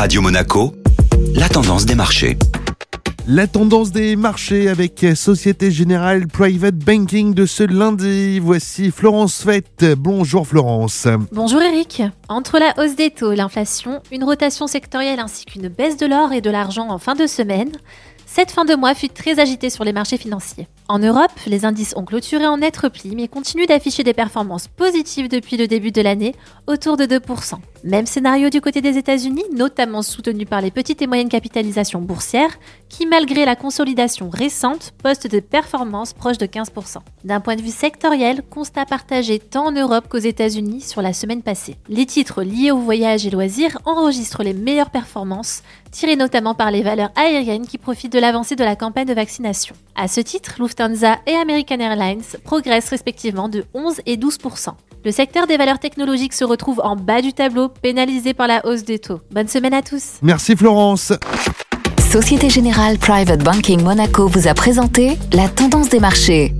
Radio Monaco, la tendance des marchés. La tendance des marchés avec Société Générale Private Banking de ce lundi. Voici Florence Fett. Bonjour Florence. Bonjour Eric. Entre la hausse des taux, l'inflation, une rotation sectorielle ainsi qu'une baisse de l'or et de l'argent en fin de semaine, cette fin de mois fut très agitée sur les marchés financiers. En Europe, les indices ont clôturé en net repli mais continuent d'afficher des performances positives depuis le début de l'année, autour de 2%. Même scénario du côté des États-Unis, notamment soutenu par les petites et moyennes capitalisations boursières, qui malgré la consolidation récente postent des performances proches de 15%. D'un point de vue sectoriel, constat partagé tant en Europe qu'aux États-Unis sur la semaine passée. Les titres liés au voyage et loisirs enregistrent les meilleures performances, tirées notamment par les valeurs aériennes qui profitent de l'avancée de la campagne de vaccination. À ce titre, Lufthansa et American Airlines progressent respectivement de 11 et 12% Le secteur des valeurs technologiques se retrouve en bas du tableau, pénalisé par la hausse des taux. Bonne semaine à tous. Merci Florence. Société Générale Private Banking Monaco vous a présenté la tendance des marchés.